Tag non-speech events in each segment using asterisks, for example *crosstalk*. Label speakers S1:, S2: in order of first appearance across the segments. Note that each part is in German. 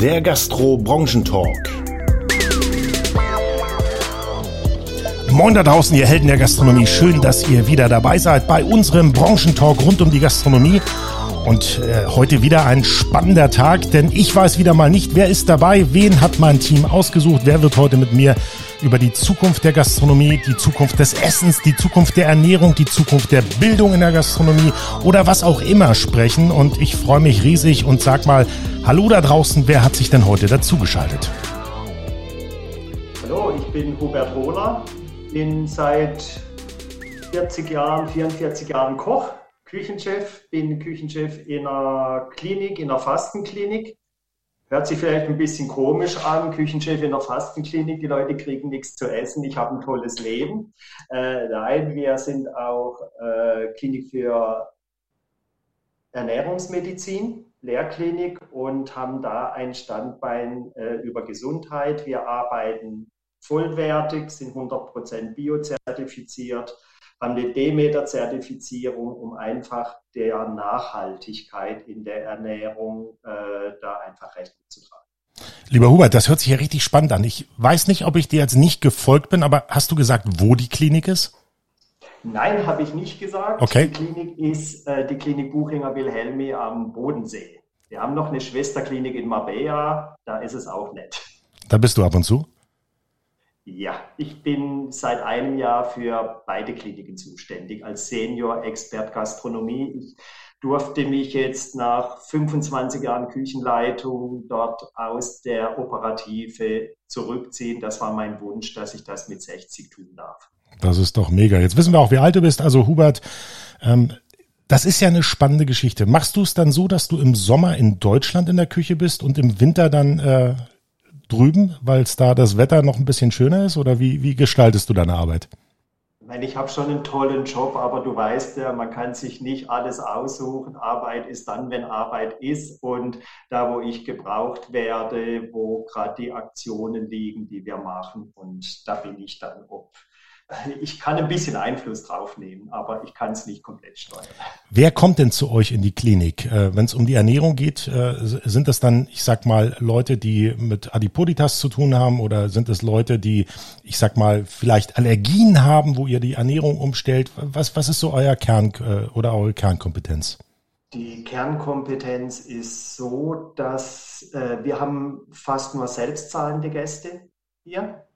S1: der Gastro-Branchentalk. Moin da draußen, ihr Helden der Gastronomie. Schön, dass ihr wieder dabei seid bei unserem Branchentalk rund um die Gastronomie. Und äh, heute wieder ein spannender Tag, denn ich weiß wieder mal nicht, wer ist dabei, wen hat mein Team ausgesucht, wer wird heute mit mir über die Zukunft der Gastronomie, die Zukunft des Essens, die Zukunft der Ernährung, die Zukunft der Bildung in der Gastronomie oder was auch immer sprechen. Und ich freue mich riesig und sag mal, hallo da draußen, wer hat sich denn heute dazugeschaltet?
S2: Hallo, ich bin Hubert Hohler, bin seit 40 Jahren, 44 Jahren Koch, Küchenchef, bin Küchenchef in einer Klinik, in einer Fastenklinik Hört sich vielleicht ein bisschen komisch an, Küchenchef in der Fastenklinik, die Leute kriegen nichts zu essen, ich habe ein tolles Leben. Äh, nein, wir sind auch äh, Klinik für Ernährungsmedizin, Lehrklinik und haben da ein Standbein äh, über Gesundheit. Wir arbeiten vollwertig, sind 100% biozertifiziert haben eine Demeter-Zertifizierung, um einfach der Nachhaltigkeit in der Ernährung äh, da einfach Rechnung zu tragen.
S1: Lieber Hubert, das hört sich ja richtig spannend an. Ich weiß nicht, ob ich dir jetzt nicht gefolgt bin, aber hast du gesagt, wo die Klinik ist?
S2: Nein, habe ich nicht gesagt.
S1: Okay.
S2: Die Klinik ist äh, die Klinik Buchinger Wilhelmi am Bodensee. Wir haben noch eine Schwesterklinik in Marbella, da ist es auch nett.
S1: Da bist du ab und zu?
S2: Ja, ich bin seit einem Jahr für beide Kliniken zuständig als Senior-Expert Gastronomie. Ich durfte mich jetzt nach 25 Jahren Küchenleitung dort aus der Operative zurückziehen. Das war mein Wunsch, dass ich das mit 60 tun darf.
S1: Das ist doch mega. Jetzt wissen wir auch, wie alt du bist. Also Hubert, ähm, das ist ja eine spannende Geschichte. Machst du es dann so, dass du im Sommer in Deutschland in der Küche bist und im Winter dann äh, drüben, weil es da das Wetter noch ein bisschen schöner ist? Oder wie, wie gestaltest du deine Arbeit?
S2: Ich habe schon einen tollen Job, aber du weißt ja, man kann sich nicht alles aussuchen. Arbeit ist dann, wenn Arbeit ist. Und da, wo ich gebraucht werde, wo gerade die Aktionen liegen, die wir machen. Und da bin ich dann, ob ich kann ein bisschen Einfluss drauf nehmen, aber ich kann es nicht komplett steuern.
S1: Wer kommt denn zu euch in die Klinik? Äh, Wenn es um die Ernährung geht, äh, sind das dann, ich sag mal, Leute, die mit Adipoditas zu tun haben oder sind es Leute, die, ich sag mal, vielleicht Allergien haben, wo ihr die Ernährung umstellt? Was, was ist so euer Kern äh, oder eure Kernkompetenz?
S2: Die Kernkompetenz ist so, dass äh, wir haben fast nur selbstzahlende Gäste hier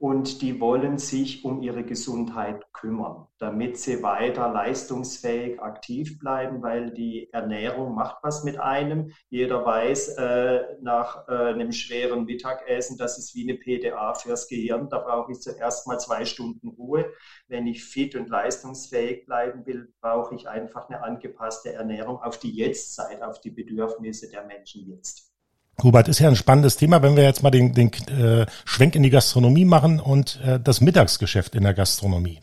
S2: und die wollen sich um ihre Gesundheit kümmern, damit sie weiter leistungsfähig aktiv bleiben, weil die Ernährung macht was mit einem. Jeder weiß äh, nach äh, einem schweren Mittagessen, das ist wie eine PDA fürs Gehirn. Da brauche ich zuerst mal zwei Stunden Ruhe. Wenn ich fit und leistungsfähig bleiben will, brauche ich einfach eine angepasste Ernährung auf die Jetztzeit, auf die Bedürfnisse der Menschen jetzt.
S1: Hubert, ist ja ein spannendes Thema, wenn wir jetzt mal den, den äh, Schwenk in die Gastronomie machen und äh, das Mittagsgeschäft in der Gastronomie.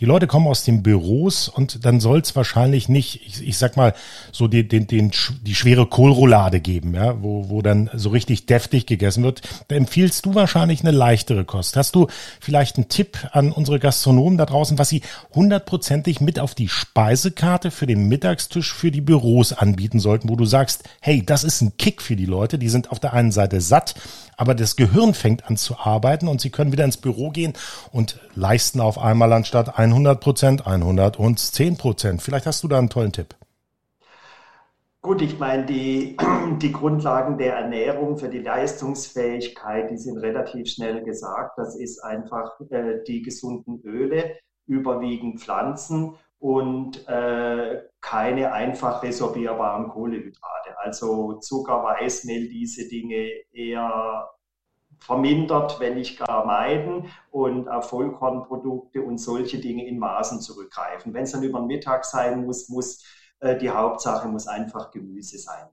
S1: Die Leute kommen aus den Büros und dann soll es wahrscheinlich nicht, ich, ich sag mal, so die, den, den, die schwere Kohlroulade geben, ja, wo, wo dann so richtig deftig gegessen wird. Da empfiehlst du wahrscheinlich eine leichtere Kost. Hast du vielleicht einen Tipp an unsere Gastronomen da draußen, was sie hundertprozentig mit auf die Speisekarte für den Mittagstisch für die Büros anbieten sollten, wo du sagst, hey, das ist ein Kick für die Leute, die sind auf der einen Seite satt, aber das Gehirn fängt an zu arbeiten und sie können wieder ins Büro gehen und leisten auf einmal anstatt 100 Prozent 110 Prozent. Vielleicht hast du da einen tollen Tipp.
S2: Gut, ich meine, die, *clears throat* die Grundlagen der Ernährung für die Leistungsfähigkeit, die sind relativ schnell gesagt. Das ist einfach äh, die gesunden Öle, überwiegend Pflanzen und äh, keine einfach resorbierbaren Kohlehydrate. Also Zucker, Weißmehl, diese Dinge eher vermindert, wenn nicht gar meiden und auf Vollkornprodukte und solche Dinge in Maßen zurückgreifen. Wenn es dann über den Mittag sein muss, muss äh, die Hauptsache muss einfach Gemüse sein.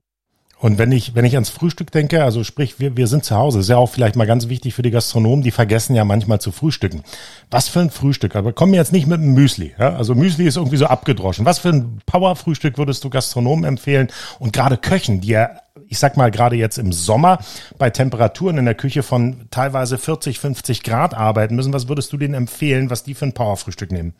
S1: Und wenn ich, wenn ich ans Frühstück denke, also sprich, wir, wir sind zu Hause, ist ja auch vielleicht mal ganz wichtig für die Gastronomen, die vergessen ja manchmal zu frühstücken. Was für ein Frühstück? Aber kommen jetzt nicht mit einem Müsli. Ja? Also Müsli ist irgendwie so abgedroschen. Was für ein Powerfrühstück würdest du Gastronomen empfehlen? Und gerade Köchen, die ja, ich sag mal, gerade jetzt im Sommer bei Temperaturen in der Küche von teilweise 40, 50 Grad arbeiten müssen, was würdest du denen empfehlen, was die für ein Powerfrühstück nehmen?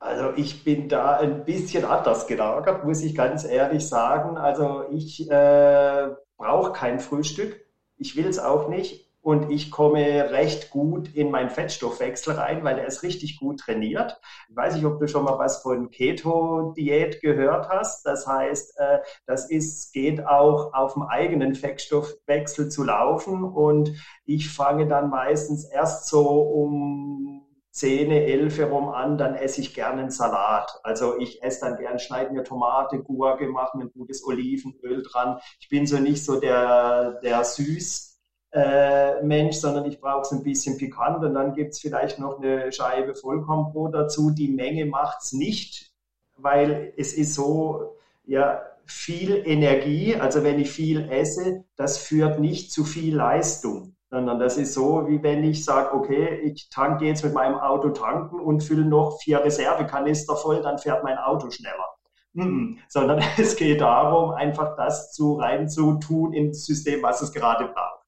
S2: Also ich bin da ein bisschen anders gelagert, muss ich ganz ehrlich sagen. Also ich äh, brauche kein Frühstück. Ich will es auch nicht und ich komme recht gut in meinen Fettstoffwechsel rein, weil er ist richtig gut trainiert. Ich weiß nicht, ob du schon mal was von Keto-Diät gehört hast. Das heißt, äh, das ist, geht auch auf dem eigenen Fettstoffwechsel zu laufen und ich fange dann meistens erst so um 10, 11 herum an, dann esse ich gerne einen Salat. Also ich esse dann gern, schneide mir Tomate, Gurke, mache mir ein gutes Olivenöl dran. Ich bin so nicht so der, der süß äh, Mensch, sondern ich brauche es ein bisschen pikant und dann gibt es vielleicht noch eine Scheibe Vollkornbrot dazu. Die Menge macht es nicht, weil es ist so, ja, viel Energie, also wenn ich viel esse, das führt nicht zu viel Leistung, sondern das ist so, wie wenn ich sage, okay, ich tanke jetzt mit meinem Auto tanken und fülle noch vier Reservekanister voll, dann fährt mein Auto schneller. Mm -mm. Sondern *laughs* es geht darum, einfach das zu reinzutun ins System, was es gerade braucht.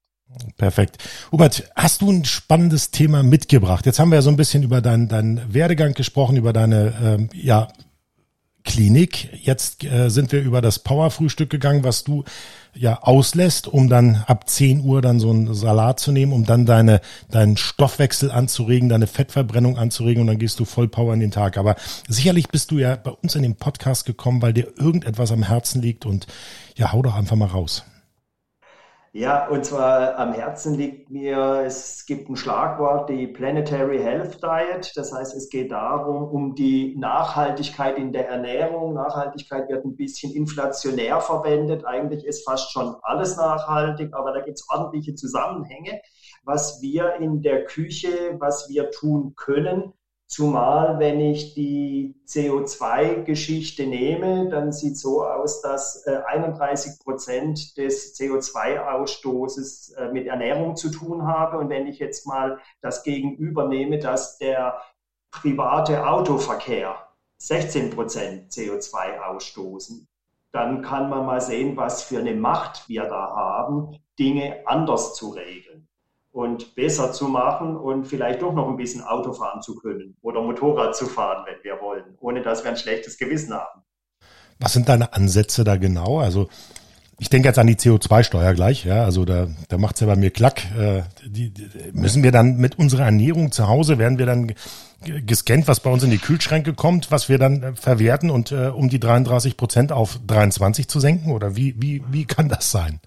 S1: Perfekt. Hubert, hast du ein spannendes Thema mitgebracht? Jetzt haben wir ja so ein bisschen über deinen deinen Werdegang gesprochen, über deine ähm, ja, Klinik. Jetzt äh, sind wir über das Powerfrühstück gegangen, was du ja auslässt, um dann ab 10 Uhr dann so einen Salat zu nehmen, um dann deine, deinen Stoffwechsel anzuregen, deine Fettverbrennung anzuregen und dann gehst du voll Power in den Tag. Aber sicherlich bist du ja bei uns in den Podcast gekommen, weil dir irgendetwas am Herzen liegt und ja, hau doch einfach mal raus.
S2: Ja, und zwar am Herzen liegt mir, es gibt ein Schlagwort, die Planetary Health Diet. Das heißt, es geht darum, um die Nachhaltigkeit in der Ernährung. Nachhaltigkeit wird ein bisschen inflationär verwendet. Eigentlich ist fast schon alles nachhaltig, aber da gibt es ordentliche Zusammenhänge, was wir in der Küche, was wir tun können, Zumal, wenn ich die CO2-Geschichte nehme, dann sieht so aus, dass 31 äh, Prozent des CO2-Ausstoßes äh, mit Ernährung zu tun habe. Und wenn ich jetzt mal das Gegenüber nehme, dass der private Autoverkehr 16 Prozent CO2 ausstoßen, dann kann man mal sehen, was für eine Macht wir da haben, Dinge anders zu regeln und besser zu machen und vielleicht doch noch ein bisschen Auto fahren zu können oder Motorrad zu fahren, wenn wir wollen, ohne dass wir ein schlechtes Gewissen haben.
S1: Was sind deine Ansätze da genau? Also ich denke jetzt an die CO2-Steuer gleich, ja, also da, da macht's ja bei mir klack. Äh, die, die, müssen wir dann mit unserer Ernährung zu Hause, werden wir dann gescannt, was bei uns in die Kühlschränke kommt, was wir dann äh, verwerten und äh, um die 33 Prozent auf 23 zu senken? Oder wie, wie, wie kann das sein?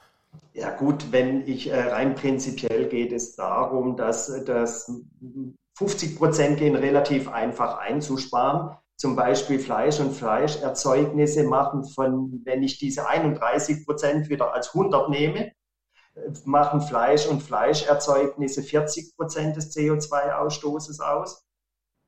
S2: Ja gut, wenn ich äh, rein prinzipiell geht es darum, dass, dass 50 Prozent gehen relativ einfach einzusparen. Zum Beispiel Fleisch und Fleischerzeugnisse machen von, wenn ich diese 31 Prozent wieder als 100 nehme, machen Fleisch und Fleischerzeugnisse 40 Prozent des CO2-Ausstoßes aus.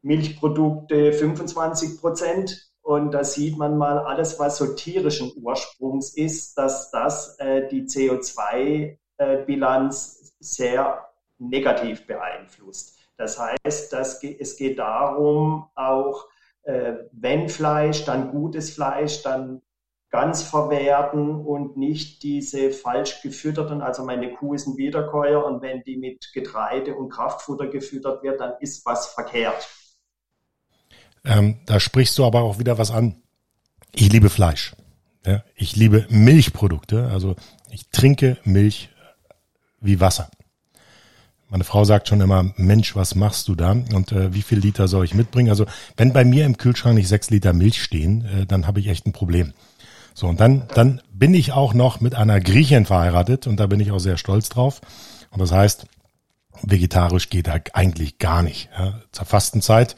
S2: Milchprodukte 25 Prozent, und da sieht man mal, alles, was so tierischen Ursprungs ist, dass das äh, die CO2-Bilanz äh, sehr negativ beeinflusst. Das heißt, dass es geht darum, auch äh, wenn Fleisch, dann gutes Fleisch, dann ganz verwerten und nicht diese falsch gefütterten, also meine Kuh ist ein Wiederkäuer und wenn die mit Getreide und Kraftfutter gefüttert wird, dann ist was verkehrt.
S1: Ähm, da sprichst du aber auch wieder was an. Ich liebe Fleisch. Ja, ich liebe Milchprodukte. Also ich trinke Milch wie Wasser. Meine Frau sagt schon immer, Mensch, was machst du da? Und äh, wie viel Liter soll ich mitbringen? Also wenn bei mir im Kühlschrank nicht sechs Liter Milch stehen, äh, dann habe ich echt ein Problem. So, und dann, dann bin ich auch noch mit einer Griechin verheiratet und da bin ich auch sehr stolz drauf. Und das heißt, vegetarisch geht da eigentlich gar nicht. Ja. Zur Fastenzeit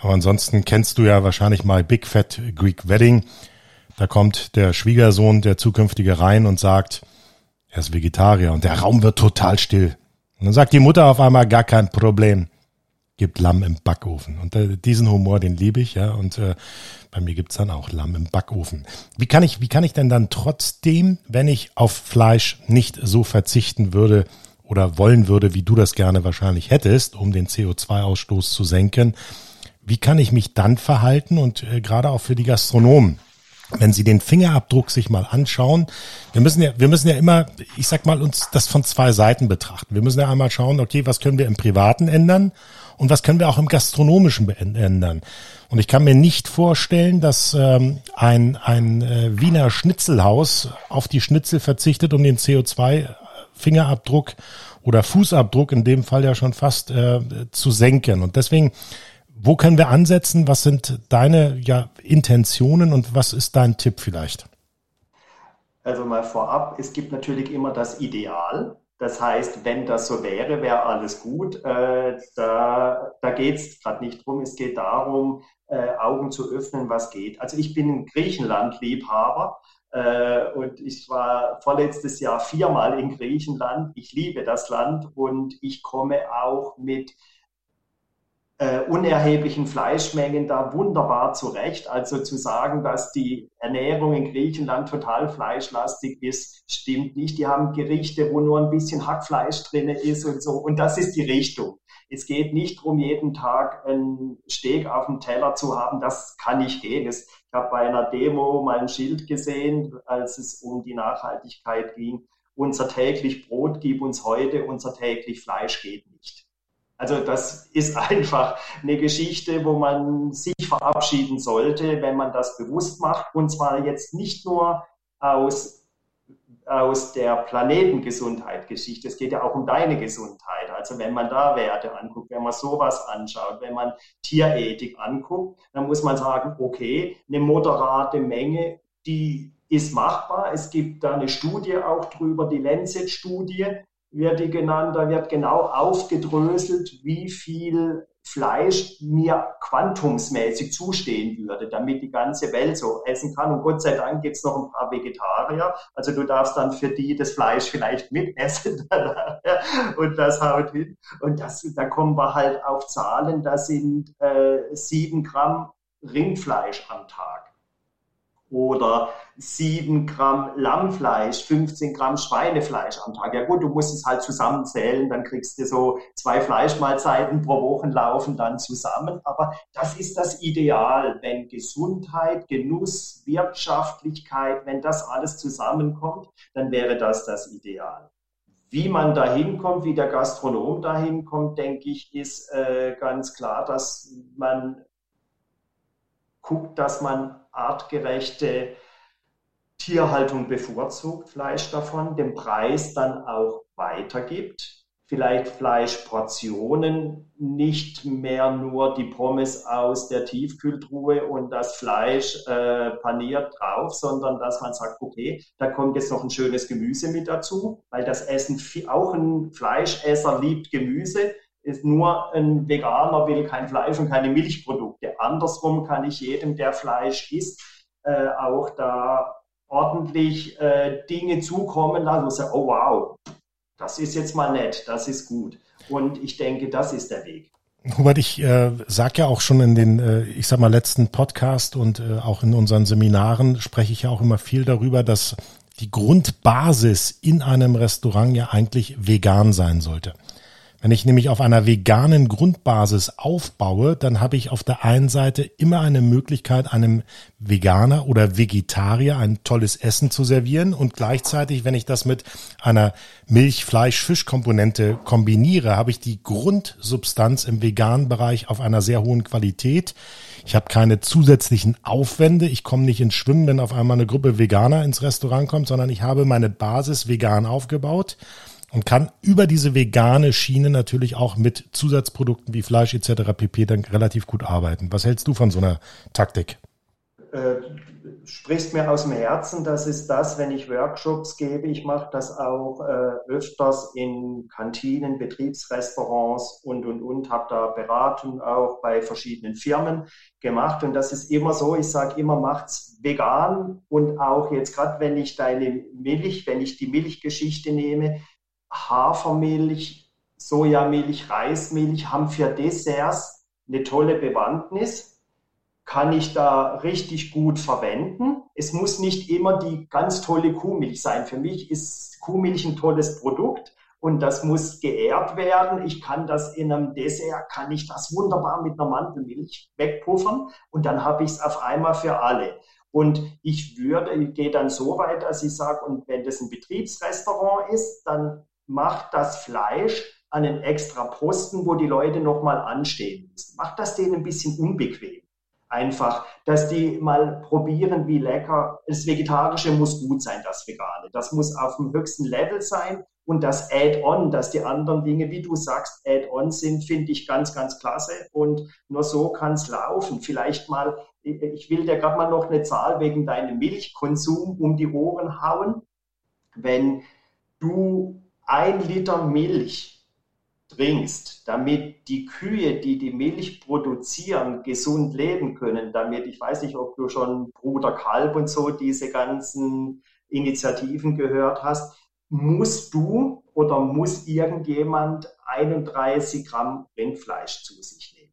S1: aber ansonsten kennst du ja wahrscheinlich mal Big Fat Greek Wedding. Da kommt der Schwiegersohn, der zukünftige rein und sagt, er ist Vegetarier und der Raum wird total still. Und dann sagt die Mutter auf einmal, gar kein Problem, gibt Lamm im Backofen. Und äh, diesen Humor, den liebe ich, ja. Und äh, bei mir gibt's dann auch Lamm im Backofen. Wie kann ich, wie kann ich denn dann trotzdem, wenn ich auf Fleisch nicht so verzichten würde oder wollen würde, wie du das gerne wahrscheinlich hättest, um den CO2-Ausstoß zu senken, wie kann ich mich dann verhalten und äh, gerade auch für die Gastronomen? Wenn Sie den Fingerabdruck sich mal anschauen, wir müssen ja, wir müssen ja immer, ich sag mal, uns das von zwei Seiten betrachten. Wir müssen ja einmal schauen, okay, was können wir im Privaten ändern? und was können wir auch im Gastronomischen ändern. Und ich kann mir nicht vorstellen, dass ähm, ein, ein äh, Wiener Schnitzelhaus auf die Schnitzel verzichtet, um den CO2-Fingerabdruck oder Fußabdruck in dem Fall ja schon fast äh, zu senken. Und deswegen, wo können wir ansetzen? Was sind deine ja, Intentionen und was ist dein Tipp vielleicht?
S2: Also mal vorab, es gibt natürlich immer das Ideal. Das heißt, wenn das so wäre, wäre alles gut. Äh, da da geht es gerade nicht drum. Es geht darum, äh, Augen zu öffnen, was geht. Also ich bin Griechenland-Liebhaber äh, und ich war vorletztes Jahr viermal in Griechenland. Ich liebe das Land und ich komme auch mit äh, unerheblichen Fleischmengen da wunderbar zurecht. Also zu sagen, dass die Ernährung in Griechenland total fleischlastig ist, stimmt nicht. Die haben Gerichte, wo nur ein bisschen Hackfleisch drin ist und so. Und das ist die Richtung. Es geht nicht darum, jeden Tag ein Steak auf dem Teller zu haben. Das kann nicht gehen. ich habe bei einer Demo mal ein Schild gesehen, als es um die Nachhaltigkeit ging. Unser täglich Brot gibt uns heute, unser täglich Fleisch geht nicht. Also das ist *laughs* einfach eine Geschichte, wo man sich verabschieden sollte, wenn man das bewusst macht. Und zwar jetzt nicht nur aus, aus der Planetengesundheit-Geschichte. Es geht ja auch um deine Gesundheit. Also wenn man da Werte anguckt, wenn man sowas anschaut, wenn man Tierethik anguckt, dann muss man sagen, okay, eine moderate Menge, die ist machbar. Es gibt da eine Studie auch drüber, die Lancet-Studie, wird die genannt, da wird genau aufgedröselt, wie viel Fleisch mir quantumsmäßig zustehen würde, damit die ganze Welt so essen kann. Und Gott sei Dank gibt es noch ein paar Vegetarier. Also du darfst dann für die das Fleisch vielleicht mitessen *laughs* und das haut hin. Und das, da kommen wir halt auf Zahlen, das sind äh, sieben Gramm Rindfleisch am Tag oder 7 Gramm Lammfleisch, 15 Gramm Schweinefleisch am Tag. Ja gut, du musst es halt zusammenzählen, dann kriegst du so zwei Fleischmahlzeiten pro Woche laufen dann zusammen. Aber das ist das Ideal, wenn Gesundheit, Genuss, Wirtschaftlichkeit, wenn das alles zusammenkommt, dann wäre das das Ideal. Wie man da hinkommt, wie der Gastronom da hinkommt, denke ich, ist äh, ganz klar, dass man guckt, dass man artgerechte Tierhaltung bevorzugt, Fleisch davon, den Preis dann auch weitergibt. Vielleicht Fleischportionen, nicht mehr nur die Pommes aus der Tiefkühltruhe und das Fleisch äh, paniert drauf, sondern dass man sagt, okay, da kommt jetzt noch ein schönes Gemüse mit dazu, weil das Essen, auch ein Fleischesser liebt Gemüse, ist nur ein Veganer will kein Fleisch und keine Milchprodukte. Andersrum kann ich jedem, der Fleisch isst, äh, auch da ordentlich äh, Dinge zukommen lassen und sagen, oh wow, das ist jetzt mal nett, das ist gut. Und ich denke, das ist der Weg.
S1: Hubert, ich äh, sag ja auch schon in den, äh, ich sag mal, letzten Podcast und äh, auch in unseren Seminaren spreche ich ja auch immer viel darüber, dass die Grundbasis in einem Restaurant ja eigentlich vegan sein sollte. Wenn ich nämlich auf einer veganen Grundbasis aufbaue, dann habe ich auf der einen Seite immer eine Möglichkeit, einem Veganer oder Vegetarier ein tolles Essen zu servieren und gleichzeitig, wenn ich das mit einer Milch, Fleisch, Fischkomponente kombiniere, habe ich die Grundsubstanz im veganen Bereich auf einer sehr hohen Qualität. Ich habe keine zusätzlichen Aufwände. Ich komme nicht ins Schwimmen, wenn auf einmal eine Gruppe Veganer ins Restaurant kommt, sondern ich habe meine Basis vegan aufgebaut und kann über diese vegane Schiene natürlich auch mit Zusatzprodukten wie Fleisch etc. pp. dann relativ gut arbeiten. Was hältst du von so einer Taktik?
S2: Äh, sprichst mir aus dem Herzen, das ist das, wenn ich Workshops gebe. Ich mache das auch äh, öfters in Kantinen, Betriebsrestaurants und, und, und, habe da Beratung auch bei verschiedenen Firmen gemacht. Und das ist immer so, ich sage immer, macht's vegan und auch jetzt gerade, wenn ich deine Milch, wenn ich die Milchgeschichte nehme, Hafermilch, Sojamilch, Reismilch haben für Desserts eine tolle Bewandtnis. Kann ich da richtig gut verwenden. Es muss nicht immer die ganz tolle Kuhmilch sein. Für mich ist Kuhmilch ein tolles Produkt und das muss geehrt werden. Ich kann das in einem Dessert, kann ich das wunderbar mit einer Mandelmilch wegpuffern und dann habe ich es auf einmal für alle. Und ich würde, ich gehe dann so weit, dass ich sage, und wenn das ein Betriebsrestaurant ist, dann macht das Fleisch an einen extra Posten, wo die Leute nochmal anstehen müssen. Macht das denen ein bisschen unbequem. Einfach, dass die mal probieren, wie lecker. Das Vegetarische muss gut sein, das Vegane. Das muss auf dem höchsten Level sein. Und das Add-on, dass die anderen Dinge, wie du sagst, Add-on sind, finde ich ganz, ganz klasse. Und nur so kann es laufen. Vielleicht mal, ich will dir gerade mal noch eine Zahl wegen deinem Milchkonsum um die Ohren hauen. Wenn du ein Liter Milch trinkst, damit die Kühe, die die Milch produzieren, gesund leben können, damit, ich weiß nicht, ob du schon Bruder Kalb und so diese ganzen Initiativen gehört hast, musst du oder muss irgendjemand 31 Gramm Rindfleisch zu sich nehmen.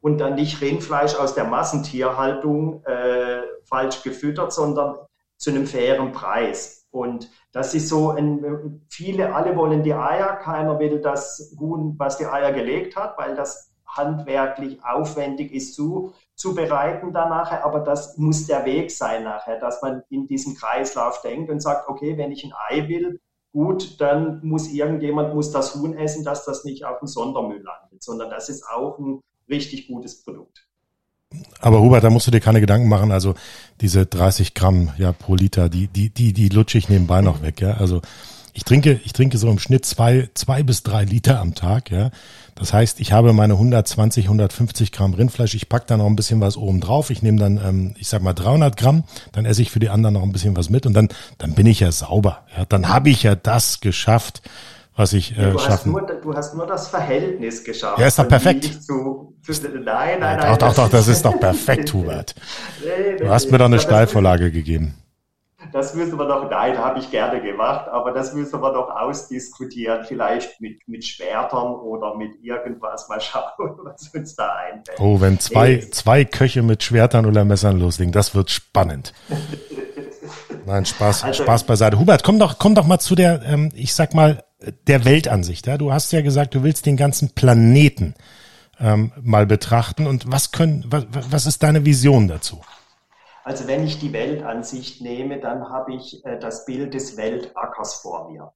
S2: Und dann nicht Rindfleisch aus der Massentierhaltung äh, falsch gefüttert, sondern zu einem fairen Preis. Und das ist so, ein, viele, alle wollen die Eier, keiner will das Huhn, was die Eier gelegt hat, weil das handwerklich aufwendig ist zu, zu bereiten dann nachher. Aber das muss der Weg sein nachher, dass man in diesem Kreislauf denkt und sagt, okay, wenn ich ein Ei will, gut, dann muss irgendjemand muss das Huhn essen, dass das nicht auf dem Sondermüll landet, sondern das ist auch ein richtig gutes Produkt.
S1: Aber Hubert, da musst du dir keine Gedanken machen. Also diese 30 Gramm ja pro Liter, die die die die lutsche ich nebenbei noch weg. Ja, also ich trinke ich trinke so im Schnitt zwei zwei bis drei Liter am Tag. Ja, das heißt, ich habe meine 120 150 Gramm Rindfleisch. Ich pack da noch ein bisschen was oben drauf. Ich nehme dann ähm, ich sag mal 300 Gramm. Dann esse ich für die anderen noch ein bisschen was mit und dann dann bin ich ja sauber. Ja, dann habe ich ja das geschafft was ich äh,
S2: du
S1: schaffen. Hast
S2: nur, du hast nur das Verhältnis geschafft.
S1: Ja, ist doch perfekt.
S2: Zu, zu, nein, nein,
S1: nein. Doch, doch, doch, das ist doch perfekt, Hubert. *laughs* nee, du hast mir doch eine Steilvorlage gegeben.
S2: Das müssen wir doch, nein, habe ich gerne gemacht, aber das müssen wir doch ausdiskutieren, vielleicht mit, mit Schwertern oder mit irgendwas, mal schauen, *laughs* was uns da einfällt.
S1: Oh, wenn zwei, nee. zwei Köche mit Schwertern oder Messern loslegen, das wird spannend. *laughs* Nein, Spaß, also, Spaß beiseite. Hubert, komm doch, komm doch mal zu der, ähm, ich sag mal, der Weltansicht. Ja? Du hast ja gesagt, du willst den ganzen Planeten ähm, mal betrachten. Und was können, was, was ist deine Vision dazu?
S2: Also wenn ich die Weltansicht nehme, dann habe ich äh, das Bild des Weltackers vor mir.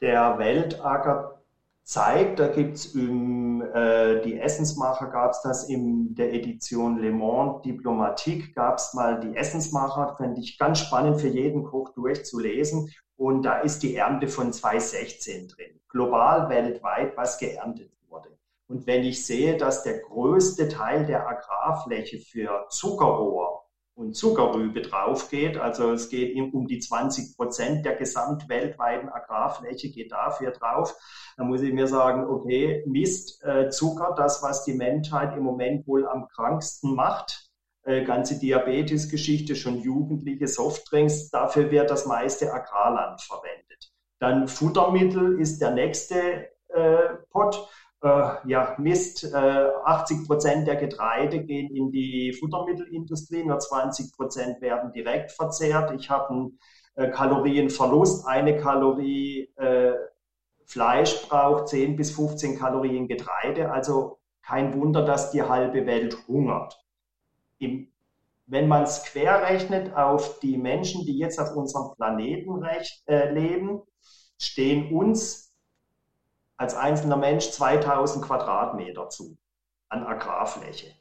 S2: Der Weltacker zeigt, da gibt es äh, die Essensmacher, gab es das in der Edition Le Monde Diplomatique, gab es mal die Essensmacher, fände ich ganz spannend für jeden Koch durchzulesen. Und da ist die Ernte von 2016 drin. Global, weltweit, was geerntet wurde. Und wenn ich sehe, dass der größte Teil der Agrarfläche für Zuckerrohr und Zuckerrübe draufgeht, also es geht um die 20 Prozent der gesamtweltweiten Agrarfläche geht dafür drauf, dann muss ich mir sagen, okay, Mist, äh, Zucker, das, was die Menschheit im Moment wohl am kranksten macht, äh, ganze Diabetes-Geschichte, schon jugendliche Softdrinks, dafür wird das meiste Agrarland verwendet. Dann Futtermittel ist der nächste äh, Pot. Äh, ja, Mist, äh, 80 Prozent der Getreide gehen in die Futtermittelindustrie, nur 20 Prozent werden direkt verzehrt. Ich habe einen äh, Kalorienverlust, eine Kalorie äh, Fleisch braucht 10 bis 15 Kalorien Getreide, also kein Wunder, dass die halbe Welt hungert im, wenn man es querrechnet auf die Menschen, die jetzt auf unserem Planeten recht, äh, leben, stehen uns als einzelner Mensch 2000 Quadratmeter zu an Agrarfläche.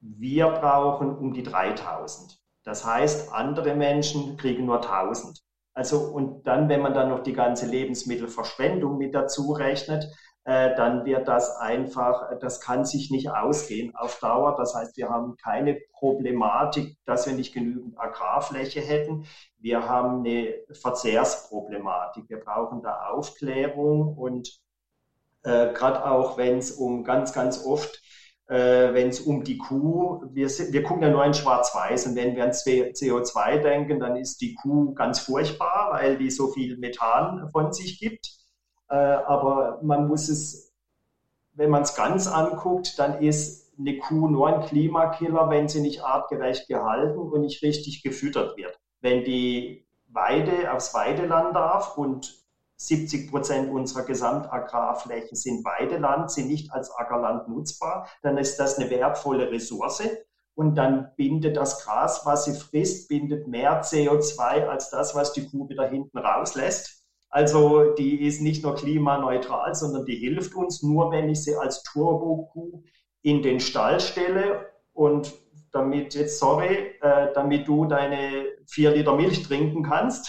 S2: Wir brauchen um die 3000. Das heißt, andere Menschen kriegen nur 1000. Also, und dann, wenn man dann noch die ganze Lebensmittelverschwendung mit dazu rechnet, äh, dann wird das einfach, das kann sich nicht ausgehen auf Dauer. Das heißt, wir haben keine Problematik, dass wir nicht genügend Agrarfläche hätten. Wir haben eine Verzehrsproblematik. Wir brauchen da Aufklärung und äh, gerade auch, wenn es um ganz, ganz oft äh, wenn es um die Kuh, wir, wir gucken ja nur in Schwarz-Weiß und wenn wir an CO2 denken, dann ist die Kuh ganz furchtbar, weil die so viel Methan von sich gibt. Äh, aber man muss es, wenn man es ganz anguckt, dann ist eine Kuh nur ein Klimakiller, wenn sie nicht artgerecht gehalten und nicht richtig gefüttert wird. Wenn die Weide aufs Weideland darf und 70 Prozent unserer Gesamtagrarfläche sind Weideland, sind nicht als Ackerland nutzbar, dann ist das eine wertvolle Ressource. Und dann bindet das Gras, was sie frisst, bindet mehr CO2 als das, was die Kuh wieder hinten rauslässt. Also die ist nicht nur klimaneutral, sondern die hilft uns nur, wenn ich sie als Turbo-Kuh in den Stall stelle und damit jetzt, sorry, äh, damit du deine vier Liter Milch trinken kannst,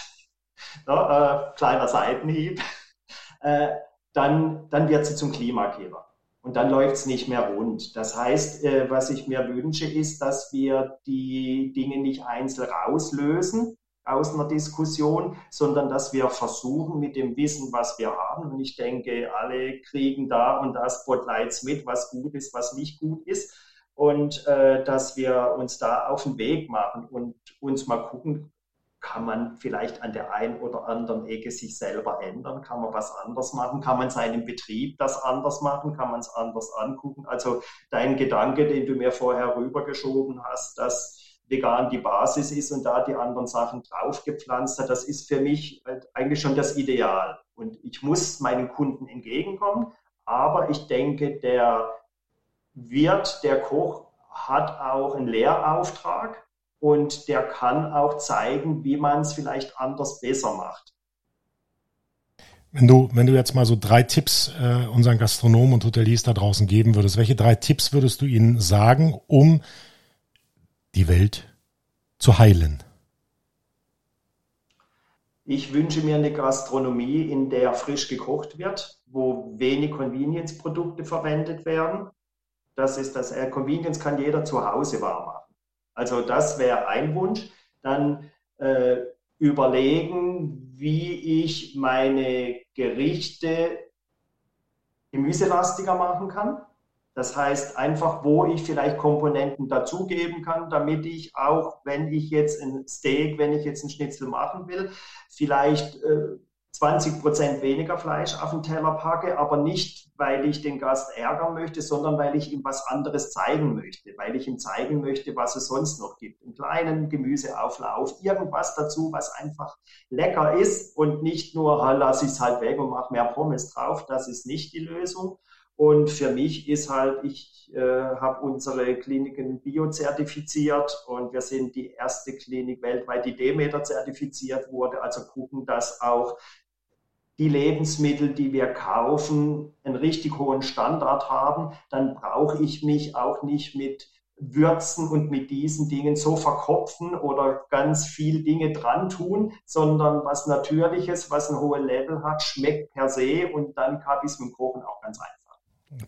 S2: *laughs* ja, äh, kleiner Seitenhieb, *laughs* äh, dann, dann wird sie zum Klimakiller. Und dann läuft es nicht mehr rund. Das heißt, äh, was ich mir wünsche, ist, dass wir die Dinge nicht einzeln rauslösen aus einer Diskussion, sondern dass wir versuchen, mit dem Wissen, was wir haben, und ich denke, alle kriegen da und da Spotlights mit, was gut ist, was nicht gut ist, und äh, dass wir uns da auf den Weg machen und uns mal gucken, kann man vielleicht an der einen oder anderen Ecke sich selber ändern? Kann man was anders machen? Kann man seinen Betrieb das anders machen? Kann man es anders angucken? Also dein Gedanke, den du mir vorher rübergeschoben hast, dass vegan die Basis ist und da die anderen Sachen draufgepflanzt hat, das ist für mich eigentlich schon das Ideal. Und ich muss meinen Kunden entgegenkommen, aber ich denke, der Wirt, der Koch hat auch einen Lehrauftrag und der kann auch zeigen, wie man es vielleicht anders besser macht.
S1: Wenn du, wenn du jetzt mal so drei Tipps äh, unseren Gastronomen und Hoteliers da draußen geben würdest, welche drei Tipps würdest du ihnen sagen, um die Welt zu heilen?
S2: Ich wünsche mir eine Gastronomie, in der frisch gekocht wird, wo wenig Convenience-Produkte verwendet werden. Das ist das, äh, Convenience kann jeder zu Hause warm machen. Also das wäre ein Wunsch. Dann äh, überlegen, wie ich meine Gerichte gemüselastiger machen kann. Das heißt einfach, wo ich vielleicht Komponenten dazugeben kann, damit ich auch, wenn ich jetzt ein Steak, wenn ich jetzt ein Schnitzel machen will, vielleicht äh, 20 Prozent weniger Fleisch auf den Teller packe, aber nicht, weil ich den Gast ärgern möchte, sondern weil ich ihm was anderes zeigen möchte, weil ich ihm zeigen möchte, was es sonst noch gibt. Einen kleinen Gemüseauflauf, irgendwas dazu, was einfach lecker ist und nicht nur, lass ich es halt weg und mache mehr Pommes drauf. Das ist nicht die Lösung. Und für mich ist halt, ich äh, habe unsere Kliniken biozertifiziert und wir sind die erste Klinik weltweit, die Demeter zertifiziert wurde. Also gucken, dass auch die Lebensmittel, die wir kaufen, einen richtig hohen Standard haben, dann brauche ich mich auch nicht mit Würzen und mit diesen Dingen so verkopfen oder ganz viel Dinge dran tun, sondern was Natürliches, was ein hohes Level hat, schmeckt per se und dann habe ich es mit dem Kochen auch ganz einfach.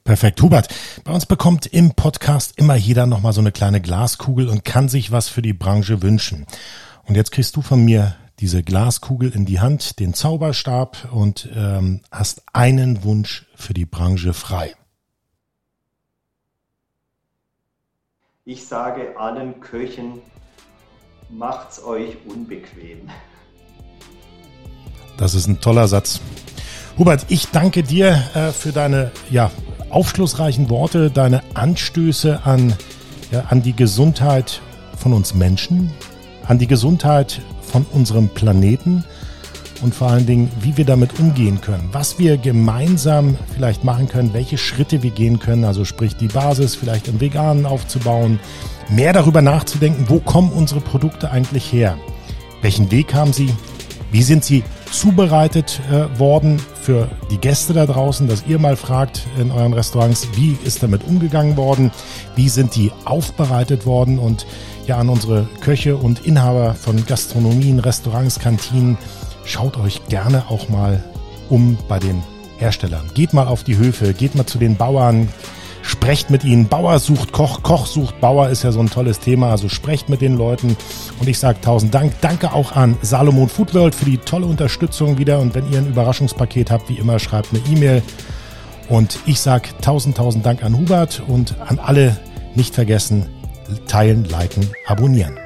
S1: Perfekt. Hubert, bei uns bekommt im Podcast immer jeder nochmal so eine kleine Glaskugel und kann sich was für die Branche wünschen. Und jetzt kriegst du von mir diese Glaskugel in die Hand, den Zauberstab und ähm, hast einen Wunsch für die Branche frei.
S2: Ich sage allen Köchen, macht's euch unbequem.
S1: Das ist ein toller Satz. Hubert, ich danke dir äh, für deine ja, aufschlussreichen Worte, deine Anstöße an, ja, an die Gesundheit von uns Menschen, an die Gesundheit von unserem Planeten und vor allen Dingen, wie wir damit umgehen können, was wir gemeinsam vielleicht machen können, welche Schritte wir gehen können, also sprich die Basis vielleicht im Veganen aufzubauen, mehr darüber nachzudenken, wo kommen unsere Produkte eigentlich her, welchen Weg haben sie, wie sind sie zubereitet äh, worden für die Gäste da draußen, dass ihr mal fragt in euren Restaurants, wie ist damit umgegangen worden, wie sind die aufbereitet worden und ja an unsere Köche und Inhaber von Gastronomien, Restaurants, Kantinen. Schaut euch gerne auch mal um bei den Herstellern. Geht mal auf die Höfe, geht mal zu den Bauern, sprecht mit ihnen. Bauer sucht Koch, Koch sucht Bauer ist ja so ein tolles Thema. Also sprecht mit den Leuten. Und ich sage tausend Dank. Danke auch an Salomon Food World für die tolle Unterstützung wieder. Und wenn ihr ein Überraschungspaket habt, wie immer, schreibt eine E-Mail. Und ich sage tausend, tausend Dank an Hubert und an alle nicht vergessen, teilen, liken, abonnieren.